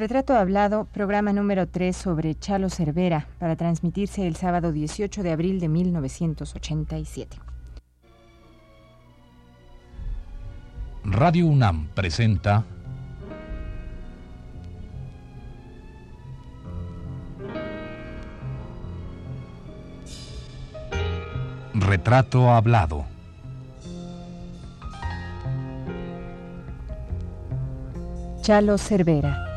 Retrato Hablado, programa número 3 sobre Chalo Cervera, para transmitirse el sábado 18 de abril de 1987. Radio UNAM presenta Retrato Hablado. Chalo Cervera.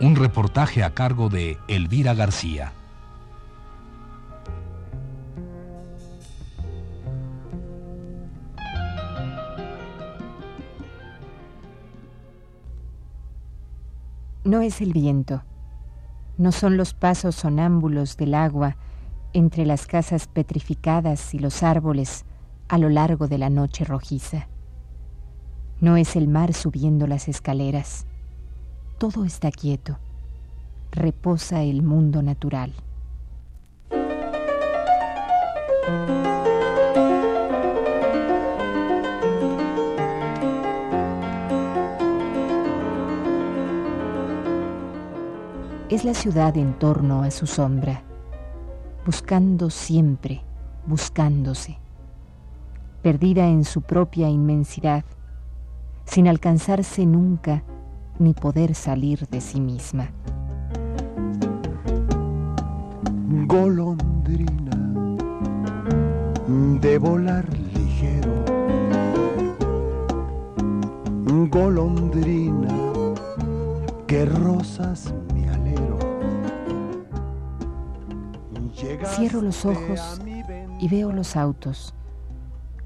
Un reportaje a cargo de Elvira García. No es el viento, no son los pasos sonámbulos del agua entre las casas petrificadas y los árboles a lo largo de la noche rojiza. No es el mar subiendo las escaleras. Todo está quieto. Reposa el mundo natural. Es la ciudad en torno a su sombra, buscando siempre, buscándose, perdida en su propia inmensidad, sin alcanzarse nunca ni poder salir de sí misma. Golondrina de volar ligero, golondrina que rosas mi alero. Cierro los ojos y veo los autos.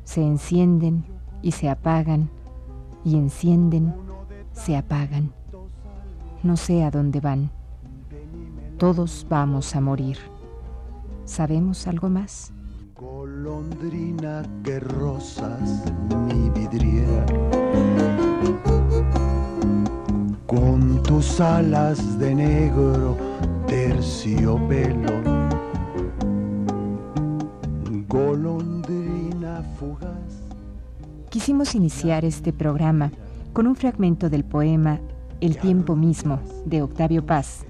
Se encienden y se apagan y encienden se apagan. No sé a dónde van. Todos vamos a morir. ¿Sabemos algo más? Golondrina que rosas mi vidriera. Con tus alas de negro terciopelo. Golondrina fugaz. Quisimos iniciar este programa con un fragmento del poema El tiempo mismo de Octavio Paz,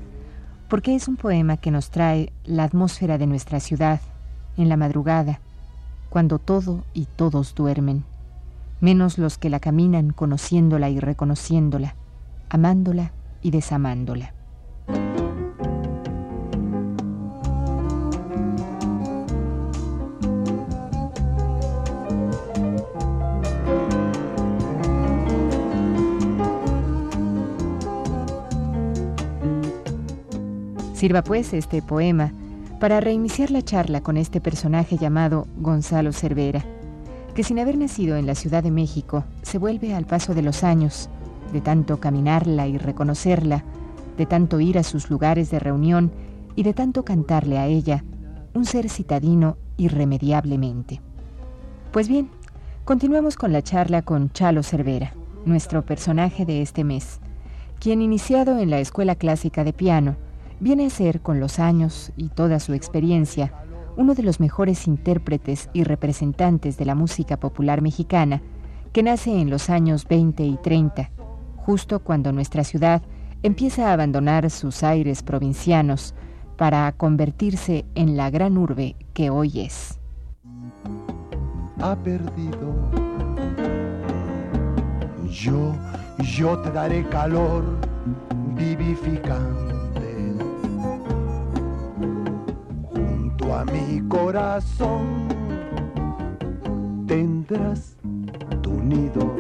porque es un poema que nos trae la atmósfera de nuestra ciudad en la madrugada, cuando todo y todos duermen, menos los que la caminan conociéndola y reconociéndola, amándola y desamándola. Sirva pues este poema para reiniciar la charla con este personaje llamado Gonzalo Cervera, que sin haber nacido en la Ciudad de México se vuelve al paso de los años, de tanto caminarla y reconocerla, de tanto ir a sus lugares de reunión y de tanto cantarle a ella, un ser citadino irremediablemente. Pues bien, continuamos con la charla con Chalo Cervera, nuestro personaje de este mes, quien iniciado en la Escuela Clásica de Piano, viene a ser, con los años y toda su experiencia, uno de los mejores intérpretes y representantes de la música popular mexicana, que nace en los años 20 y 30, justo cuando nuestra ciudad empieza a abandonar sus aires provincianos para convertirse en la gran urbe que hoy es. Ha perdido. Yo, yo te daré calor vivificante a mi corazón tendrás tu nido.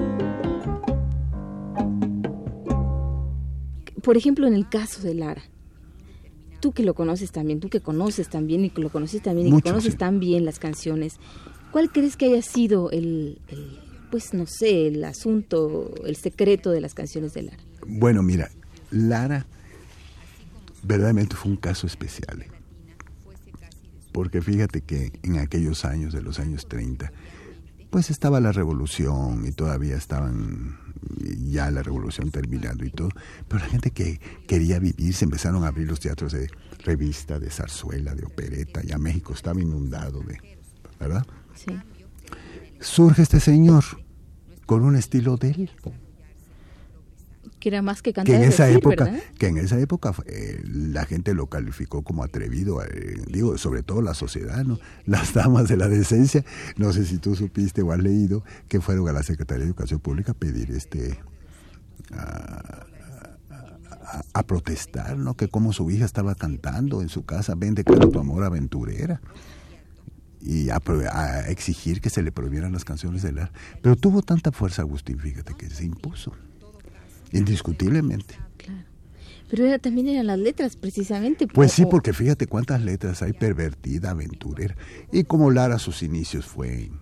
Por ejemplo, en el caso de Lara, tú que lo conoces también, tú que conoces también y que lo conoces también y que conoces tan bien las canciones, ¿cuál crees que haya sido el, el, pues no sé, el asunto, el secreto de las canciones de Lara? Bueno, mira, Lara verdaderamente fue un caso especial. ¿Eh? porque fíjate que en aquellos años, de los años 30, pues estaba la revolución y todavía estaban ya la revolución terminando y todo, pero la gente que quería vivir se empezaron a abrir los teatros de revista, de zarzuela, de opereta, ya México estaba inundado de, ¿verdad? Sí. Surge este señor, con un estilo de él que era más que cantar que en esa época ¿verdad? que en esa época eh, la gente lo calificó como atrevido eh, digo sobre todo la sociedad no las damas de la decencia. No sé si tú supiste o has leído que fueron a la Secretaría de Educación Pública a pedir este a, a, a protestar no que como su hija estaba cantando en su casa ven declara tu amor aventurera. Y a, a, exigir que se le prohibieran las canciones del ar. Pero tuvo tanta fuerza Agustín, fíjate, que se impuso indiscutiblemente. Claro. Pero era, también eran las letras, precisamente. Pues sí, porque fíjate cuántas letras hay, pervertida, aventurera. Y como Lara sus inicios fue en,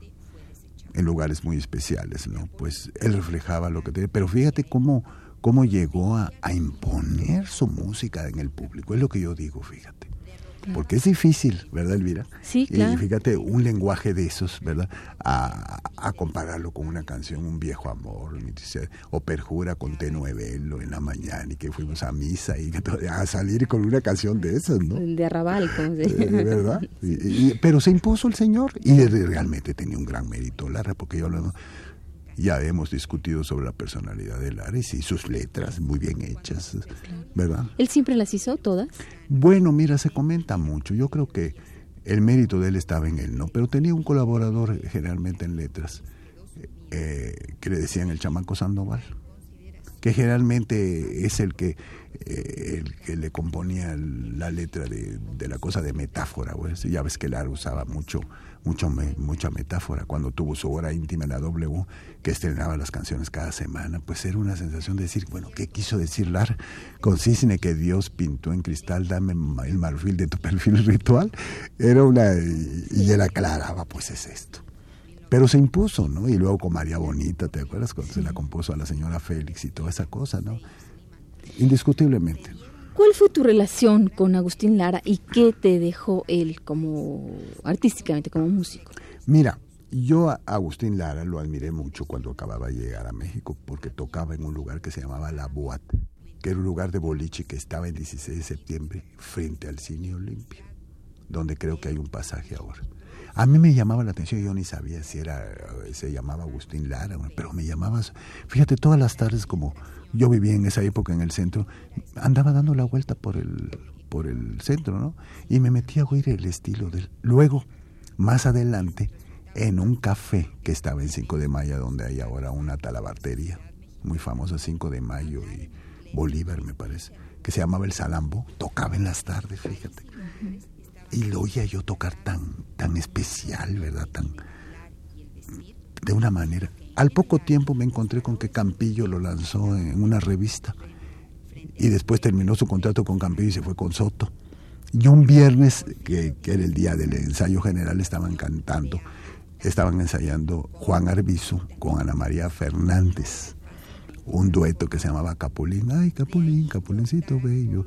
en lugares muy especiales, ¿no? Pues él reflejaba lo que tenía. Pero fíjate cómo, cómo llegó a, a imponer su música en el público. Es lo que yo digo, fíjate porque es difícil, ¿verdad, Elvira? Sí, claro. Y fíjate, un lenguaje de esos, ¿verdad? A, a compararlo con una canción, un viejo amor, o perjura con tenue velo en la mañana y que fuimos a misa y a salir con una canción de esas, ¿no? De arrabal, como se eh, ¿Verdad? Y, y, pero se impuso el Señor y realmente tenía un gran mérito, Lara, porque yo lo ya hemos discutido sobre la personalidad de Lares y sus letras muy bien hechas, ¿verdad? ¿Él siempre las hizo todas? Bueno, mira, se comenta mucho. Yo creo que el mérito de él estaba en él, ¿no? Pero tenía un colaborador generalmente en letras eh, que le decían el chamaco Sandoval, que generalmente es el que, eh, el que le componía la letra de, de la cosa de metáfora. Pues. Ya ves que Lara usaba mucho mucho me, mucha metáfora. Cuando tuvo su hora íntima en la W, que estrenaba las canciones cada semana, pues era una sensación de decir, bueno, ¿qué quiso decir Lar? Con cisne que Dios pintó en cristal, dame el marfil de tu perfil ritual. Era una. Y él aclaraba, pues es esto. Pero se impuso, ¿no? Y luego con María Bonita, ¿te acuerdas? Cuando se la compuso a la señora Félix y toda esa cosa, ¿no? Indiscutiblemente. ¿Cuál fue tu relación con Agustín Lara y qué te dejó él como artísticamente, como músico? Mira, yo a Agustín Lara lo admiré mucho cuando acababa de llegar a México porque tocaba en un lugar que se llamaba La Boat, que era un lugar de boliche que estaba en 16 de septiembre frente al Cine Olimpia, donde creo que hay un pasaje ahora. A mí me llamaba la atención, yo ni sabía si era, se llamaba Agustín Lara, pero me llamabas, fíjate, todas las tardes como yo vivía en esa época en el centro, andaba dando la vuelta por el, por el centro, ¿no? Y me metí a oír el estilo del... Luego, más adelante, en un café que estaba en 5 de mayo, donde hay ahora una talabartería, muy famosa, 5 de mayo y Bolívar, me parece, que se llamaba El Salambo, tocaba en las tardes, fíjate. Y lo oía yo tocar tan, tan especial, ¿verdad? Tan, de una manera. Al poco tiempo me encontré con que Campillo lo lanzó en una revista y después terminó su contrato con Campillo y se fue con Soto. Y un viernes, que, era el día del ensayo general, estaban cantando, estaban ensayando Juan Arbizu con Ana María Fernández, un dueto que se llamaba Capulín, ay Capulín, Capulincito bello.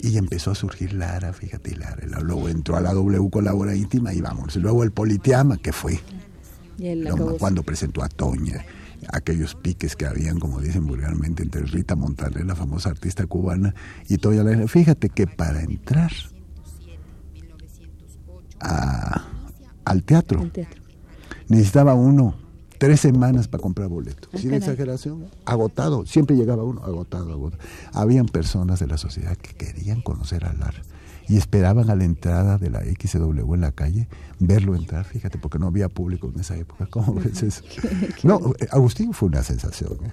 Y empezó a surgir Lara, fíjate, Lara. Luego entró a la W con la hora íntima y vamos. Luego el Politeama, que fue cuando presentó a Toña, aquellos piques que habían, como dicen vulgarmente, entre Rita Montaner, la famosa artista cubana, y Toña. Fíjate que para entrar a, al teatro, necesitaba uno tres semanas para comprar boleto. Ah, Sin exageración, agotado. Siempre llegaba uno agotado, agotado. Habían personas de la sociedad que querían conocer a Lara y esperaban a la entrada de la XW en la calle verlo entrar, fíjate, porque no había público en esa época. ¿Cómo ves eso? No, eh, Agustín fue una sensación. ¿eh?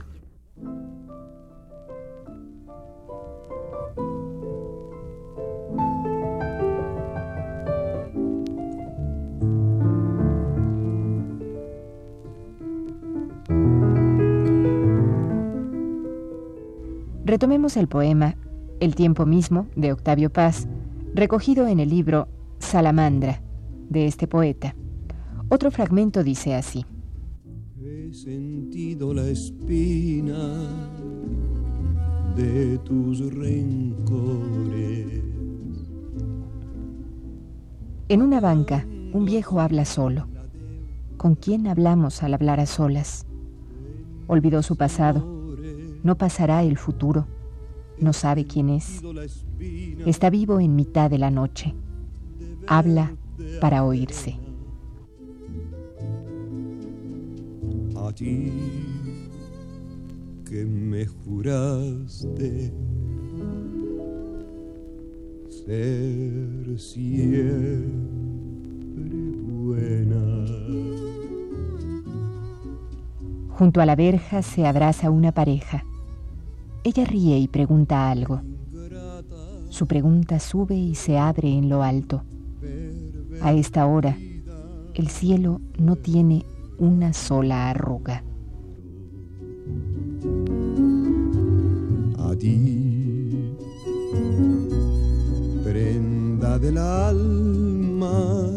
Retomemos el poema El tiempo mismo de Octavio Paz, recogido en el libro Salamandra de este poeta. Otro fragmento dice así. He sentido la espina de tus rencores. En una banca, un viejo habla solo. ¿Con quién hablamos al hablar a solas? Olvidó su pasado. No pasará el futuro. No sabe quién es. Está vivo en mitad de la noche. Habla para oírse. a ti que me juraste ser siempre buena. Junto a la verja se abraza una pareja. Ella ríe y pregunta algo. Su pregunta sube y se abre en lo alto. A esta hora, el cielo no tiene una sola arruga. A ti, prenda del alma,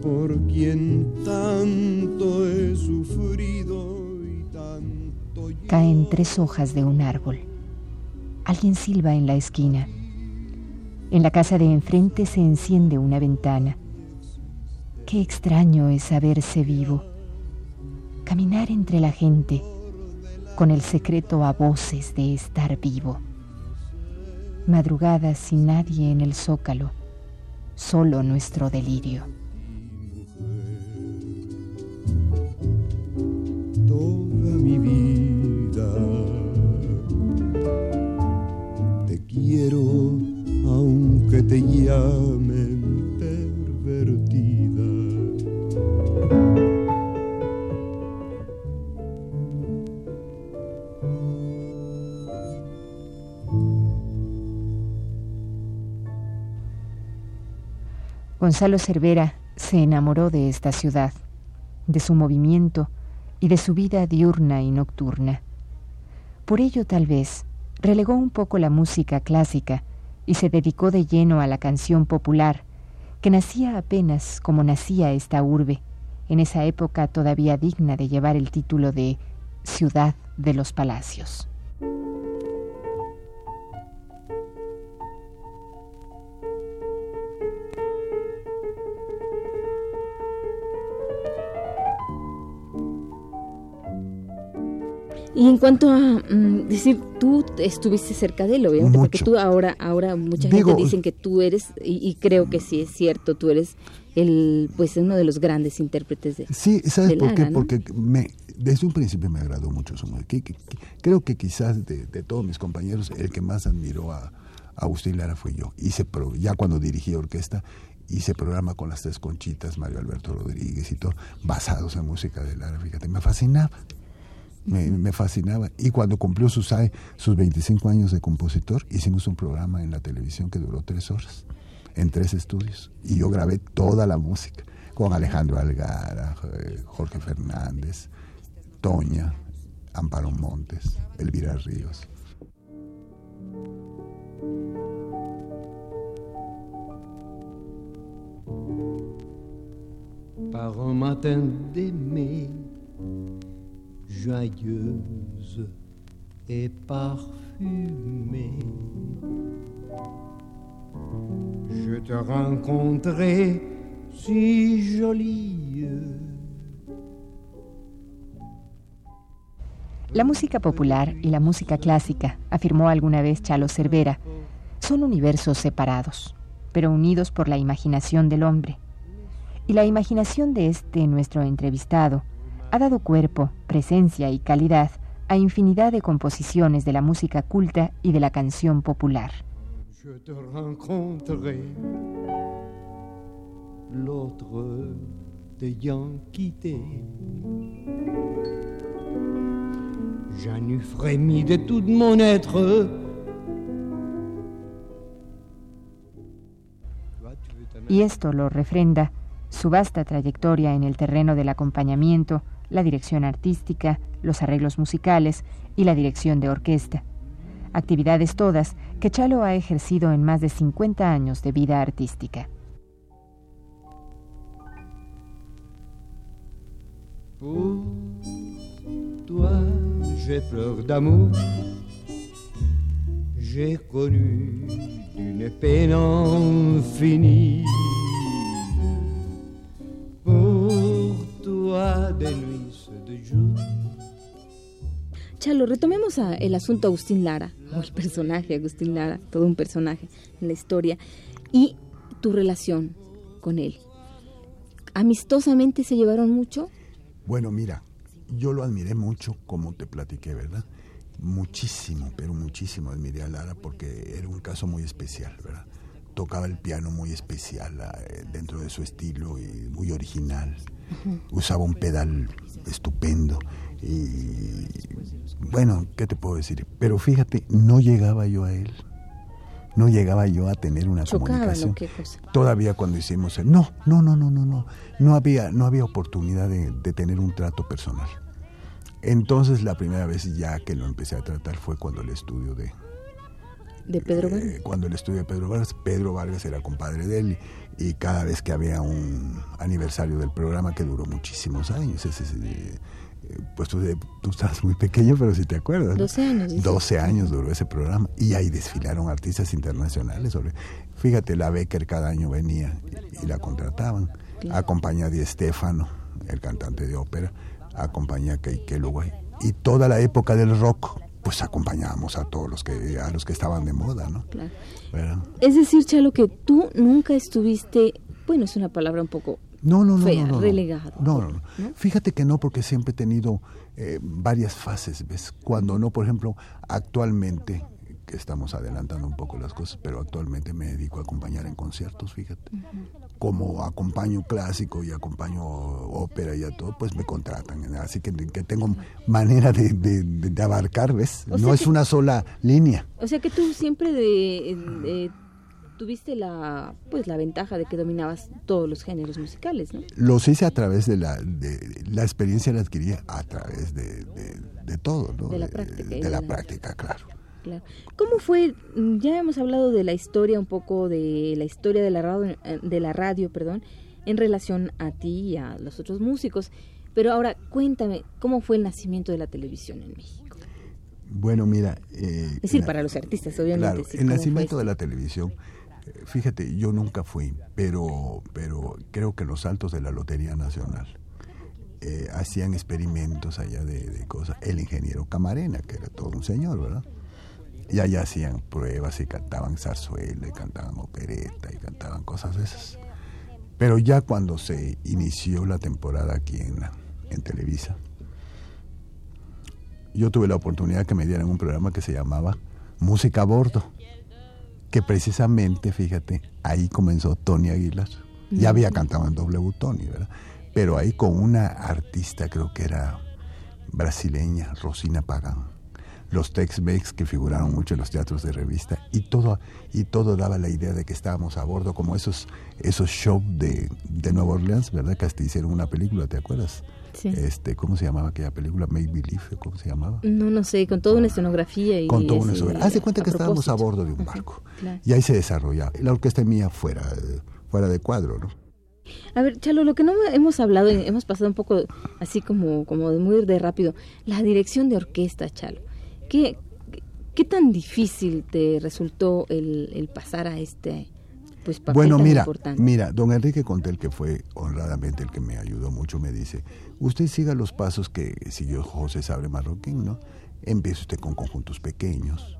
por quien tanto he sufrido. Caen tres hojas de un árbol. Alguien silba en la esquina. En la casa de enfrente se enciende una ventana. Qué extraño es saberse vivo. Caminar entre la gente con el secreto a voces de estar vivo. Madrugadas sin nadie en el zócalo, solo nuestro delirio. Quiero aunque te llamen pervertida. Gonzalo Cervera se enamoró de esta ciudad, de su movimiento y de su vida diurna y nocturna. Por ello, tal vez, relegó un poco la música clásica y se dedicó de lleno a la canción popular, que nacía apenas como nacía esta urbe, en esa época todavía digna de llevar el título de Ciudad de los Palacios. Y en cuanto a mm, decir, tú estuviste cerca de él, obviamente, porque tú ahora, ahora mucha Digo- gente dicen que tú eres, y, y creo que sí es cierto, tú eres el, pues uno de los grandes intérpretes de. Sí, ¿sabes de por qué? Porque me, desde un principio me agradó mucho su música. Creo que quizás de, de todos mis compañeros, el que más admiró a, a Agustín Lara fue yo. Hice pro- ya cuando dirigí orquesta, hice programa con las tres conchitas, Mario Alberto Rodríguez y todo, basados en música de Lara. Fíjate, me fascinaba. Me, fascinaba. Y cuando cumplió sus, sus 25 años de compositor, hicimos un programa en la televisión que duró tres horas, en tres estudios. Y yo grabé toda la música, con Alejandro Algara, eh, Jorge Fernández, Toña, Amparo Montes, Elvira Ríos. par un matin d'aimer, joyeuse et. Je te si jolie. La música popular y la música clásica, afirmó alguna vez Chalo Cervera, son universos separados, pero unidos por la imaginación del hombre. Y la imaginación de este nuestro entrevistado ha dado cuerpo, presencia y calidad a infinidad de composiciones de la música culta y de la canción popular. De tout mon être. Y esto lo refrenda su vasta trayectoria en el terreno del acompañamiento, la dirección artística, los arreglos musicales y la dirección de orquesta. Actividades todas que Chalo ha ejercido en más de 50 años de vida artística. Toi, j'ai d'amour. J'ai connu d'une peine infinie. Chalo, retomemos a el asunto Agustín Lara, el personaje Agustín Lara, todo un personaje en la historia, y tu relación con él. ¿Amistosamente se llevaron mucho? Bueno, mira, yo lo admiré mucho, como te platiqué, ¿verdad? Muchísimo, pero muchísimo admiré a Lara porque era un caso muy especial, ¿verdad? Tocaba el piano muy especial eh, dentro de su estilo y muy original. Usaba un pedal estupendo y bueno, ¿qué te puedo decir? Pero fíjate, no llegaba yo a él. No llegaba yo a tener una comunicación. Todavía cuando hicimos el, no, no, no, no, no, no. No había, no había oportunidad de, tener un trato personal. Entonces la primera vez ya que lo empecé a tratar fue cuando el estudio de, de Pedro eh, Vargas. cuando el estudio de Pedro Vargas, Pedro Vargas era compadre de él y, cada vez que había un aniversario del programa que duró muchísimos años, ese, pues tú, tú estás muy pequeño, pero si te acuerdas. 12 años. 12 años duró ese programa y ahí desfilaron artistas internacionales. Sobre, fíjate, la Becker cada año venía y, la contrataban. Acompaña a Di Stefano, el cantante de ópera, acompaña a Keike Y toda la época del rock, pues acompañábamos a todos los que a los que estaban de moda, ¿no? Claro. Es decir, Chalo, que tú nunca estuviste, bueno, es una palabra un poco no, no, no, no, relegado. No, no, Fíjate que no, porque siempre he tenido eh, varias fases, ¿ves? Cuando no, por ejemplo, actualmente, que estamos adelantando un poco las cosas, pero actualmente me dedico a acompañar en conciertos, fíjate. Como acompaño clásico y acompaño ópera y a todo, pues me contratan. Así que, que tengo manera de, de, abarcar, ¿ves? no es una sola línea. O sea que tú siempre de tuviste la pues la ventaja de que dominabas todos los géneros musicales, ¿no? Los hice a través de la de, la experiencia la adquirí a través de, de, todo, ¿no? De la práctica. De, la, práctica, claro. Claro. ¿Cómo fue? Ya hemos hablado de la historia un poco de la historia de la radio, de la radio, perdón, en relación a ti y a los otros músicos. Pero ahora cuéntame, ¿cómo fue el nacimiento de la televisión en México? Bueno, mira. Eh, es decir, para los artistas, obviamente. Claro, el nacimiento de la televisión Fíjate, yo nunca fui, pero, pero creo que los altos de la Lotería Nacional eh, hacían experimentos allá de, cosas. El ingeniero Camarena, que era todo un señor, ¿verdad? Y allá hacían pruebas y cantaban zarzuela, y cantaban opereta, y cantaban cosas de esas. Pero ya cuando se inició la temporada aquí en, en Televisa, yo tuve la oportunidad que me dieran un programa que se llamaba Música a Bordo que precisamente, fíjate, ahí comenzó Tony Aguilar. Ya había cantado en W Tony, ¿verdad? Pero ahí con una artista, creo que era brasileña, Rosina Pagan. Los Tex-Mex que figuraron mucho en los teatros de revista y todo y todo daba la idea de que estábamos a bordo como esos esos shows de, de Nueva Orleans, ¿verdad? Que hasta hicieron una película, ¿te acuerdas? Este, ¿Cómo se llamaba aquella película? Make Believe, ¿cómo se llamaba? No, no sé, con toda una escenografía. Y con toda una escenografía. Haz de cuenta que estábamos a bordo de un barco. Y ahí se desarrollaba. La orquesta mía fuera, fuera de cuadro, ¿no? A ver, Chalo, lo que no hemos hablado, hemos pasado un poco así como, como de muy de rápido, la dirección de orquesta, Chalo. ¿Qué, qué tan difícil te resultó el, el pasar a este, pues, bueno, mira, mira, don Enrique Contel, que fue honradamente el que me ayudó mucho, me dice, usted siga los pasos que siguió José Sabre Marroquín, ¿no? Empieza usted con conjuntos pequeños,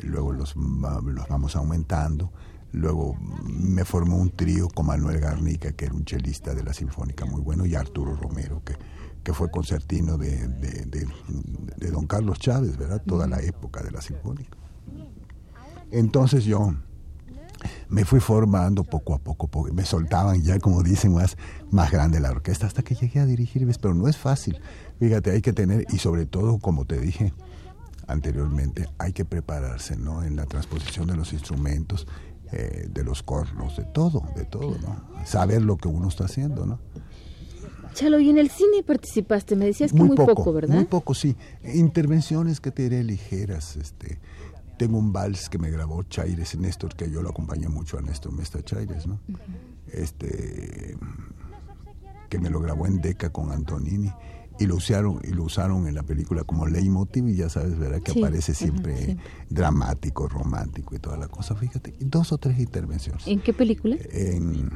luego los, los vamos aumentando, luego me formó un trío con Manuel Garnica, que era un chelista de la Sinfónica muy bueno, y Arturo Romero, que, que fue concertino de, de, de don Carlos Chávez, ¿verdad? Toda la época de la Sinfónica. Entonces yo me fui formando poco a poco, me soltaban ya, como dicen, más, más grande la orquesta hasta que llegué a dirigir, pero no es fácil. Fíjate, hay que tener, y sobre todo, como te dije anteriormente, hay que prepararse, ¿no? En la transposición de los instrumentos, eh, de los cornos, de todo, de todo, ¿no? Saber lo que uno está haciendo, ¿no? Chalo, y en el cine participaste, me decías que muy, poco, ¿verdad? Muy poco, sí. Intervenciones que te diré ligeras, este, tengo un vals que me grabó Chaires Néstor, que yo lo acompañé mucho a Néstor Mesta Chaires, ¿no? Este que me lo grabó en Deca con Antonini y lo usaron y lo usaron en la película como leitmotiv y ya sabes, ¿verdad? Que aparece siempre dramático, romántico y toda la cosa, fíjate, dos o tres intervenciones. ¿En qué película? En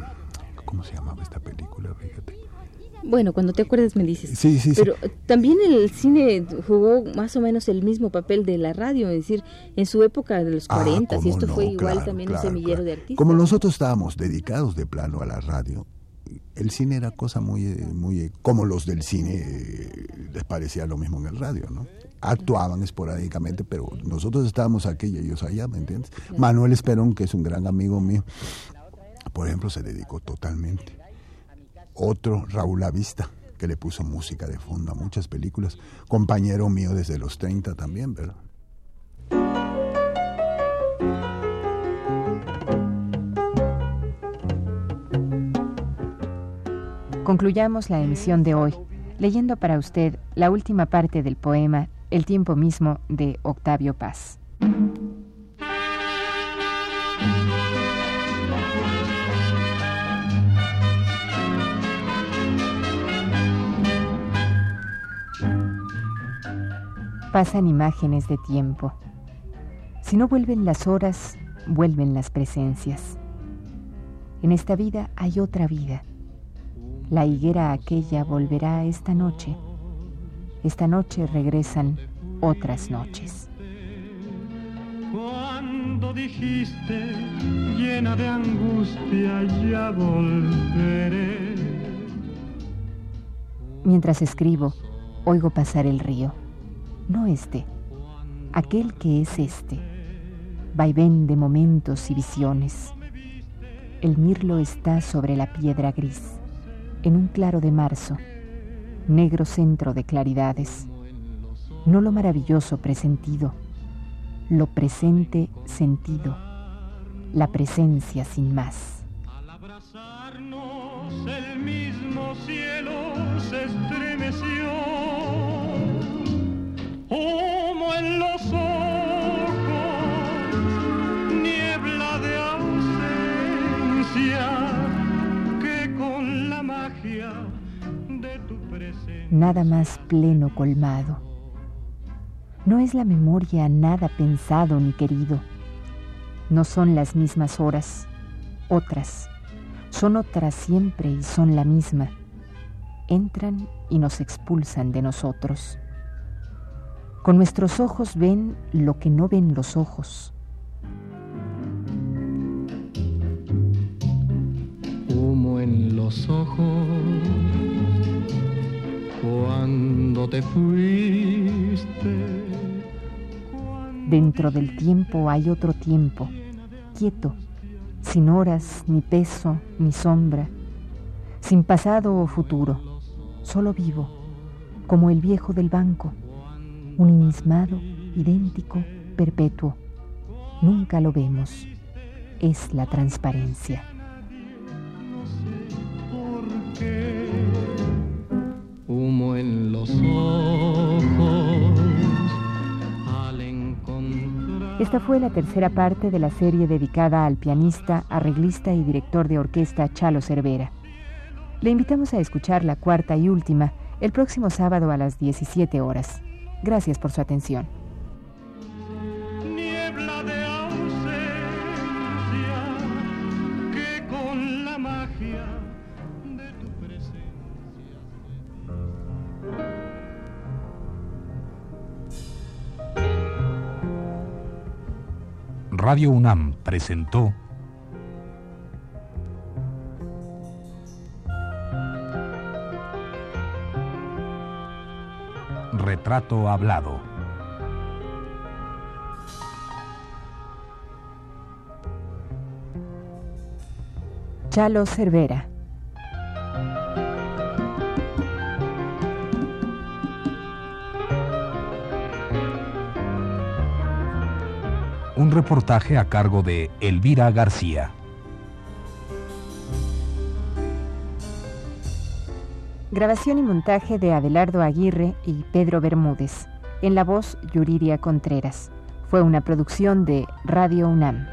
¿cómo se llamaba esta película? Fíjate. Bueno, cuando te acuerdes me dices. Sí, sí, Pero también el cine jugó más o menos el mismo papel de la radio, es decir, en su época de los 40, ah, y esto fue igual también un semillero de artistas. Como nosotros estábamos dedicados de plano a la radio, el cine era cosa muy, muy como los del cine les parecía lo mismo en el radio, ¿no? Actuaban esporádicamente, pero nosotros estábamos aquí y ellos allá, ¿me entiendes? Manuel Esperón, que es un gran amigo mío, por ejemplo, se dedicó totalmente. Otro, Raúl Avista, que le puso música de fondo a muchas películas, compañero mío desde los 30 también, ¿verdad? Concluyamos la emisión de hoy leyendo para usted la última parte del poema El tiempo mismo de Octavio Paz. Pasan imágenes de tiempo. Si no vuelven las horas, vuelven las presencias. En esta vida hay otra vida la higuera aquella volverá esta noche. Esta noche regresan otras noches. Cuando dijiste llena de angustia ya volveré. Mientras escribo, oigo pasar el río. No este, aquel que es este. Vaivén de momentos y visiones. El mirlo está sobre la piedra gris en un claro de marzo, negro centro de claridades, no lo maravilloso presentido, lo presente sentido, la presencia sin más. Al abrazarnos el mismo cielo se estremeció, nada más pleno colmado. No es la memoria nada pensado ni querido. No son las mismas horas, otras. Son otras siempre y son la misma. Entran y nos expulsan de nosotros. Con nuestros ojos ven lo que no ven los ojos. Te fuiste. Dentro del tiempo hay otro tiempo, quieto, sin horas, ni peso, ni sombra, sin pasado o futuro, solo vivo, como el viejo del banco, un inmismado, idéntico, perpetuo. Nunca lo vemos. Es la transparencia. Esta fue la tercera parte de la serie dedicada al pianista, arreglista y director de orquesta Chalo Cervera. Le invitamos a escuchar la cuarta y última el próximo sábado a las 17 horas. Gracias por su atención. Radio UNAM presentó Retrato Hablado. Chalo Cervera. Un reportaje a cargo de Elvira García. Grabación y montaje de Abelardo Aguirre y Pedro Bermúdez. En la voz, Yuridia Contreras. Fue una producción de Radio UNAM.